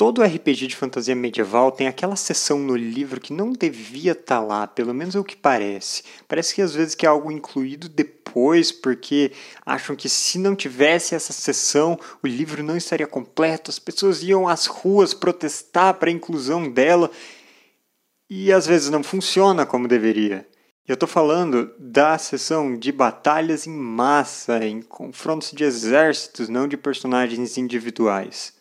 todo RPG de fantasia medieval tem aquela seção no livro que não devia estar tá lá, pelo menos é o que parece. Parece que às vezes que é algo incluído depois, porque acham que se não tivesse essa seção, o livro não estaria completo, as pessoas iam às ruas protestar para a inclusão dela, e às vezes não funciona como deveria. Eu estou falando da seção de batalhas em massa, em confrontos de exércitos, não de personagens individuais.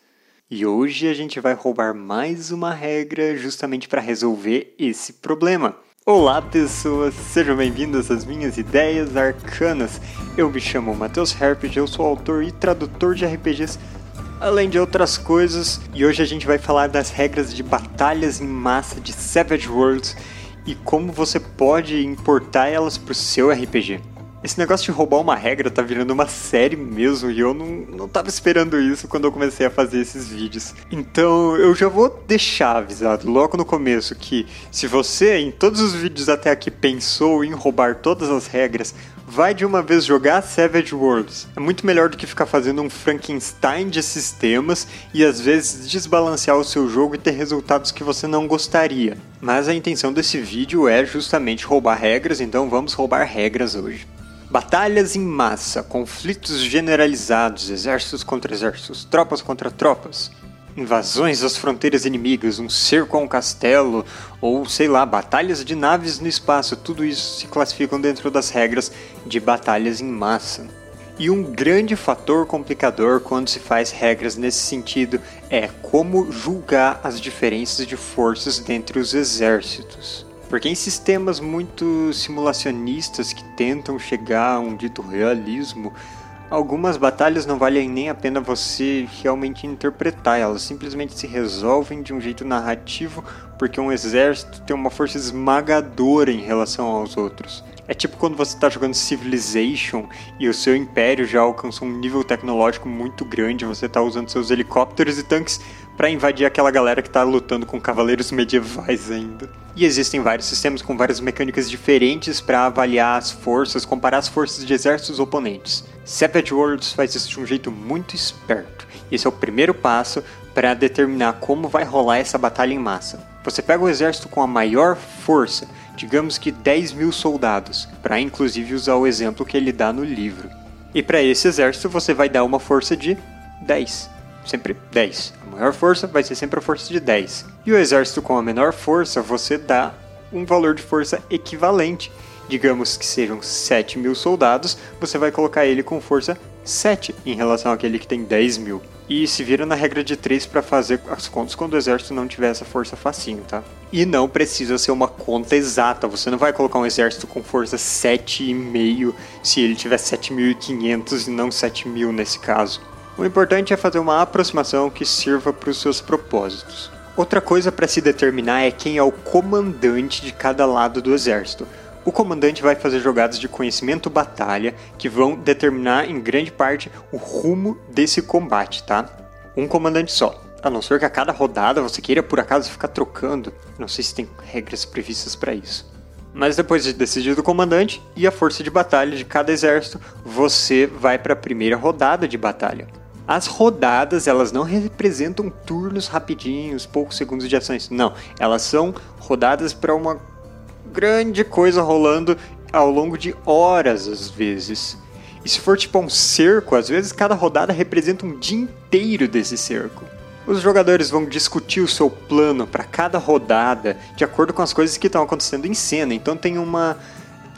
E hoje a gente vai roubar mais uma regra justamente para resolver esse problema. Olá pessoas, sejam bem-vindos às minhas ideias arcanas. Eu me chamo Matheus Herpes, eu sou autor e tradutor de RPGs, além de outras coisas, e hoje a gente vai falar das regras de batalhas em massa de Savage Worlds e como você pode importar elas para o seu RPG. Esse negócio de roubar uma regra tá virando uma série mesmo e eu não, não tava esperando isso quando eu comecei a fazer esses vídeos. Então eu já vou deixar avisado logo no começo que se você em todos os vídeos até aqui pensou em roubar todas as regras, vai de uma vez jogar Savage Worlds. É muito melhor do que ficar fazendo um Frankenstein de sistemas e às vezes desbalancear o seu jogo e ter resultados que você não gostaria. Mas a intenção desse vídeo é justamente roubar regras, então vamos roubar regras hoje. Batalhas em massa, conflitos generalizados, exércitos contra exércitos, tropas contra tropas, invasões às fronteiras inimigas, um cerco a um castelo, ou sei lá, batalhas de naves no espaço, tudo isso se classificam dentro das regras de batalhas em massa. E um grande fator complicador quando se faz regras nesse sentido é como julgar as diferenças de forças dentre os exércitos. Porque em sistemas muito simulacionistas que tentam chegar a um dito realismo, algumas batalhas não valem nem a pena você realmente interpretar, elas simplesmente se resolvem de um jeito narrativo porque um exército tem uma força esmagadora em relação aos outros. É tipo quando você está jogando Civilization e o seu império já alcançou um nível tecnológico muito grande, você está usando seus helicópteros e tanques para invadir aquela galera que está lutando com cavaleiros medievais ainda. E existem vários sistemas com várias mecânicas diferentes para avaliar as forças, comparar as forças de exércitos oponentes. Savage Worlds faz isso de um jeito muito esperto. Esse é o primeiro passo para determinar como vai rolar essa batalha em massa. Você pega o exército com a maior força, digamos que 10 mil soldados, para inclusive usar o exemplo que ele dá no livro. E para esse exército você vai dar uma força de 10. Sempre 10. Maior força vai ser sempre a força de 10. E o exército com a menor força você dá um valor de força equivalente. Digamos que sejam 7 mil soldados, você vai colocar ele com força 7 em relação àquele que tem 10 mil. E se vira na regra de 3 para fazer as contas quando o exército não tiver essa força facinho, tá? E não precisa ser uma conta exata. Você não vai colocar um exército com força 7,5 se ele tiver 7.500 e não 7.000 nesse caso. O importante é fazer uma aproximação que sirva para os seus propósitos. Outra coisa para se determinar é quem é o comandante de cada lado do exército. O comandante vai fazer jogadas de conhecimento batalha que vão determinar em grande parte o rumo desse combate, tá? Um comandante só. A não ser que a cada rodada você queira por acaso ficar trocando. Não sei se tem regras previstas para isso. Mas depois de decidido o comandante e a força de batalha de cada exército, você vai para a primeira rodada de batalha. As rodadas, elas não representam turnos rapidinhos, poucos segundos de ações. Não, elas são rodadas para uma grande coisa rolando ao longo de horas, às vezes. E se for tipo um cerco, às vezes cada rodada representa um dia inteiro desse cerco. Os jogadores vão discutir o seu plano para cada rodada de acordo com as coisas que estão acontecendo em cena. Então tem uma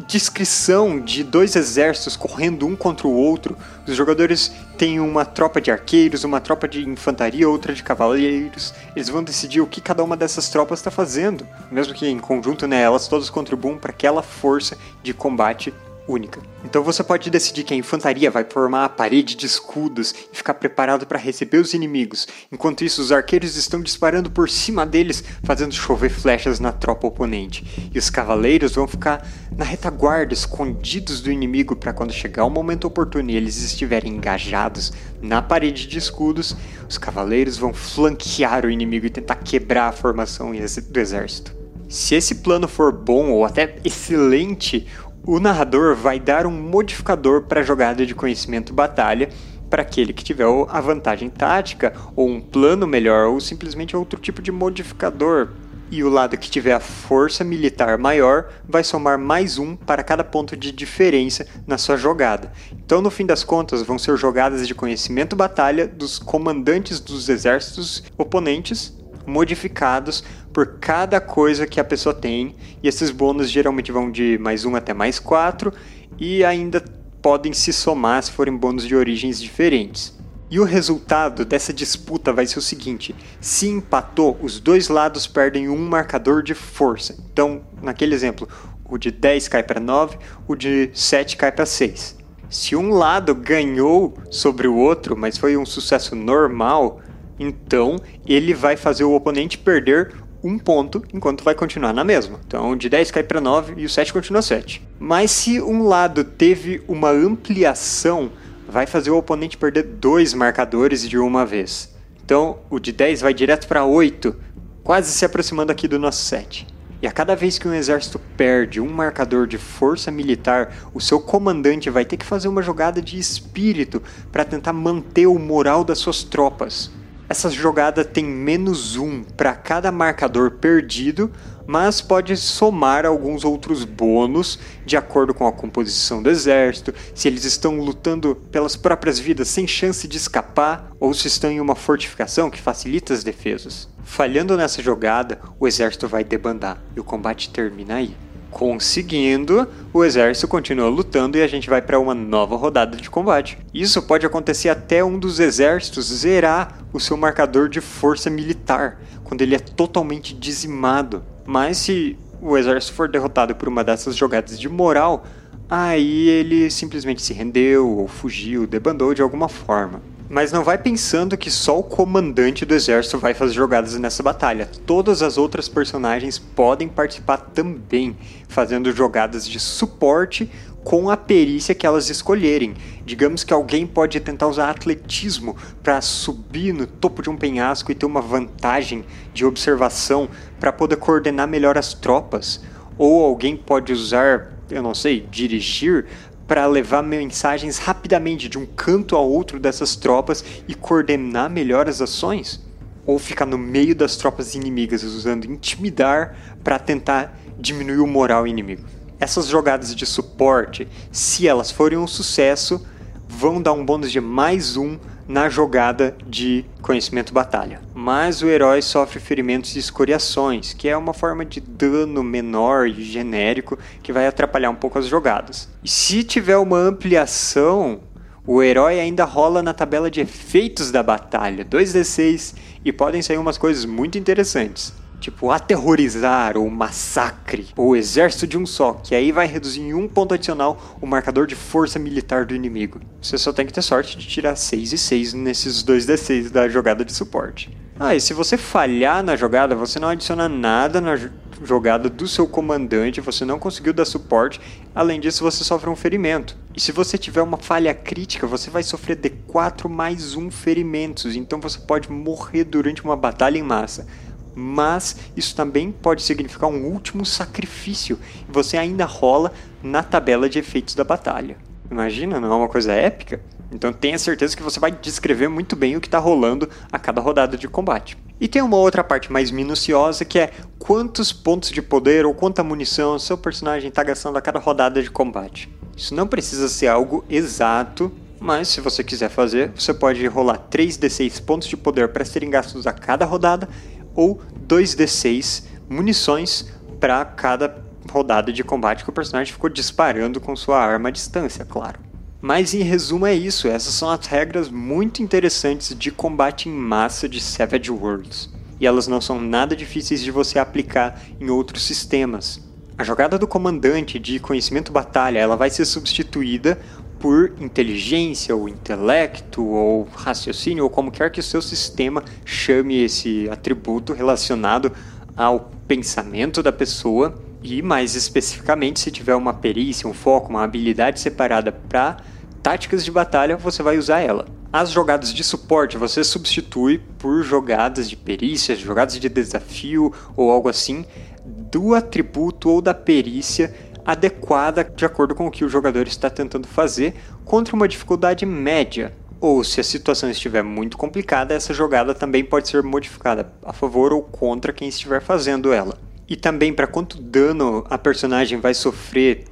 descrição de dois exércitos correndo um contra o outro. Os jogadores têm uma tropa de arqueiros, uma tropa de infantaria, outra de cavaleiros. Eles vão decidir o que cada uma dessas tropas está fazendo, mesmo que em conjunto, né, elas todas contribuam para aquela força de combate única. Então você pode decidir que a infantaria vai formar a parede de escudos e ficar preparado para receber os inimigos. Enquanto isso, os arqueiros estão disparando por cima deles, fazendo chover flechas na tropa oponente. E os cavaleiros vão ficar na retaguarda, escondidos do inimigo, para quando chegar o momento oportuno e eles estiverem engajados na parede de escudos, os cavaleiros vão flanquear o inimigo e tentar quebrar a formação do exército. Se esse plano for bom ou até excelente, o narrador vai dar um modificador para a jogada de conhecimento batalha para aquele que tiver a vantagem tática, ou um plano melhor, ou simplesmente outro tipo de modificador. E o lado que tiver a força militar maior vai somar mais um para cada ponto de diferença na sua jogada. Então, no fim das contas, vão ser jogadas de conhecimento batalha dos comandantes dos exércitos oponentes modificados por cada coisa que a pessoa tem, e esses bônus geralmente vão de mais um até mais quatro, e ainda podem se somar se forem bônus de origens diferentes. E o resultado dessa disputa vai ser o seguinte: se empatou, os dois lados perdem um marcador de força. Então, naquele exemplo, o de 10 cai para 9, o de 7 cai para 6. Se um lado ganhou sobre o outro, mas foi um sucesso normal, então ele vai fazer o oponente perder um ponto, enquanto vai continuar na mesma. Então, de 10 cai para 9 e o 7 continua 7. Mas se um lado teve uma ampliação, vai fazer o oponente perder dois marcadores de uma vez. Então, o de 10 vai direto para 8, quase se aproximando aqui do nosso 7. E a cada vez que um exército perde um marcador de força militar, o seu comandante vai ter que fazer uma jogada de espírito para tentar manter o moral das suas tropas. Essa jogada tem menos um para cada marcador perdido, mas pode somar alguns outros bônus de acordo com a composição do exército, se eles estão lutando pelas próprias vidas sem chance de escapar, ou se estão em uma fortificação que facilita as defesas. Falhando nessa jogada, o exército vai debandar e o combate termina aí. Conseguindo, o exército continua lutando e a gente vai para uma nova rodada de combate. Isso pode acontecer até um dos exércitos zerar o seu marcador de força militar, quando ele é totalmente dizimado. Mas se o exército for derrotado por uma dessas jogadas de moral, aí ele simplesmente se rendeu ou fugiu, debandou de alguma forma. Mas não vai pensando que só o comandante do exército vai fazer jogadas nessa batalha. Todas as outras personagens podem participar também, fazendo jogadas de suporte com a perícia que elas escolherem. Digamos que alguém pode tentar usar atletismo para subir no topo de um penhasco e ter uma vantagem de observação para poder coordenar melhor as tropas. Ou alguém pode usar, eu não sei, dirigir para levar mensagens rapidamente de um canto a outro dessas tropas e coordenar melhor as ações? Ou ficar no meio das tropas inimigas usando intimidar para tentar diminuir o moral inimigo? Essas jogadas de suporte, se elas forem um sucesso, vão dar um bônus de mais um na jogada de conhecimento batalha. Mas o herói sofre ferimentos e escoriações, que é uma forma de dano menor e genérico que vai atrapalhar um pouco as jogadas. E se tiver uma ampliação, o herói ainda rola na tabela de efeitos da batalha, 2d6, e podem sair umas coisas muito interessantes tipo aterrorizar ou massacre, ou exército de um só, que aí vai reduzir em um ponto adicional o marcador de força militar do inimigo. Você só tem que ter sorte de tirar 6 e 6 nesses 2d6 da jogada de suporte. Ah, e se você falhar na jogada, você não adiciona nada na jogada do seu comandante, você não conseguiu dar suporte, além disso você sofre um ferimento. E se você tiver uma falha crítica, você vai sofrer D4 mais um ferimentos, então você pode morrer durante uma batalha em massa mas isso também pode significar um último sacrifício e você ainda rola na tabela de efeitos da batalha. Imagina, não é uma coisa épica? Então tenha certeza que você vai descrever muito bem o que está rolando a cada rodada de combate. E tem uma outra parte mais minuciosa que é quantos pontos de poder ou quanta munição seu personagem está gastando a cada rodada de combate. Isso não precisa ser algo exato, mas se você quiser fazer, você pode rolar 3d6 pontos de poder para serem gastos a cada rodada ou 2d6 munições para cada rodada de combate que o personagem ficou disparando com sua arma à distância, claro. Mas em resumo é isso, essas são as regras muito interessantes de combate em massa de Savage Worlds. E elas não são nada difíceis de você aplicar em outros sistemas. A jogada do comandante de conhecimento batalha, ela vai ser substituída por inteligência ou intelecto ou raciocínio ou como quer que o seu sistema chame esse atributo relacionado ao pensamento da pessoa e mais especificamente se tiver uma perícia, um foco, uma habilidade separada para táticas de batalha, você vai usar ela. As jogadas de suporte você substitui por jogadas de perícia, jogadas de desafio ou algo assim do atributo ou da perícia adequada de acordo com o que o jogador está tentando fazer contra uma dificuldade média. Ou, se a situação estiver muito complicada, essa jogada também pode ser modificada a favor ou contra quem estiver fazendo ela. E também para quanto dano a personagem vai sofrer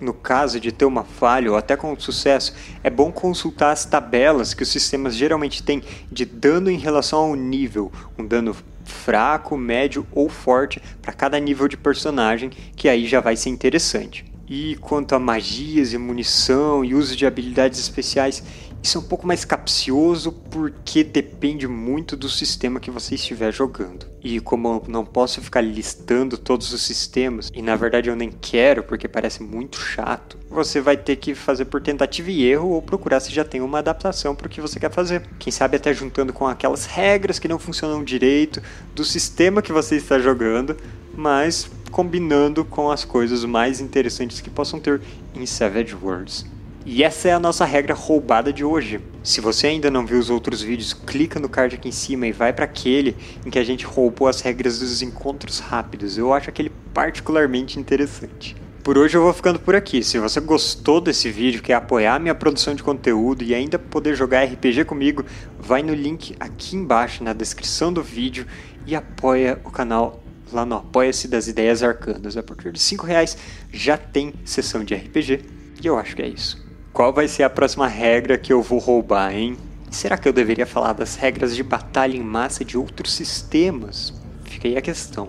no caso de ter uma falha ou até com sucesso, é bom consultar as tabelas que os sistemas geralmente têm de dano em relação ao nível, um dano fraco, médio ou forte para cada nível de personagem, que aí já vai ser interessante. E quanto a magias e munição e uso de habilidades especiais, isso é um pouco mais capcioso porque depende muito do sistema que você estiver jogando. E como eu não posso ficar listando todos os sistemas, e na verdade eu nem quero porque parece muito chato, você vai ter que fazer por tentativa e erro ou procurar se já tem uma adaptação para o que você quer fazer. Quem sabe até juntando com aquelas regras que não funcionam direito do sistema que você está jogando, mas combinando com as coisas mais interessantes que possam ter em Savage Worlds. E essa é a nossa regra roubada de hoje. Se você ainda não viu os outros vídeos, clica no card aqui em cima e vai para aquele em que a gente roubou as regras dos encontros rápidos. Eu acho aquele particularmente interessante. Por hoje eu vou ficando por aqui. Se você gostou desse vídeo, quer apoiar minha produção de conteúdo e ainda poder jogar RPG comigo, vai no link aqui embaixo na descrição do vídeo e apoia o canal lá no Apoia-se das Ideias Arcanas. A partir de 5 reais já tem sessão de RPG e eu acho que é isso. Qual vai ser a próxima regra que eu vou roubar, hein? Será que eu deveria falar das regras de batalha em massa de outros sistemas? Fica aí a questão.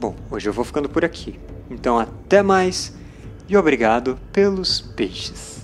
Bom, hoje eu vou ficando por aqui. Então até mais e obrigado pelos peixes.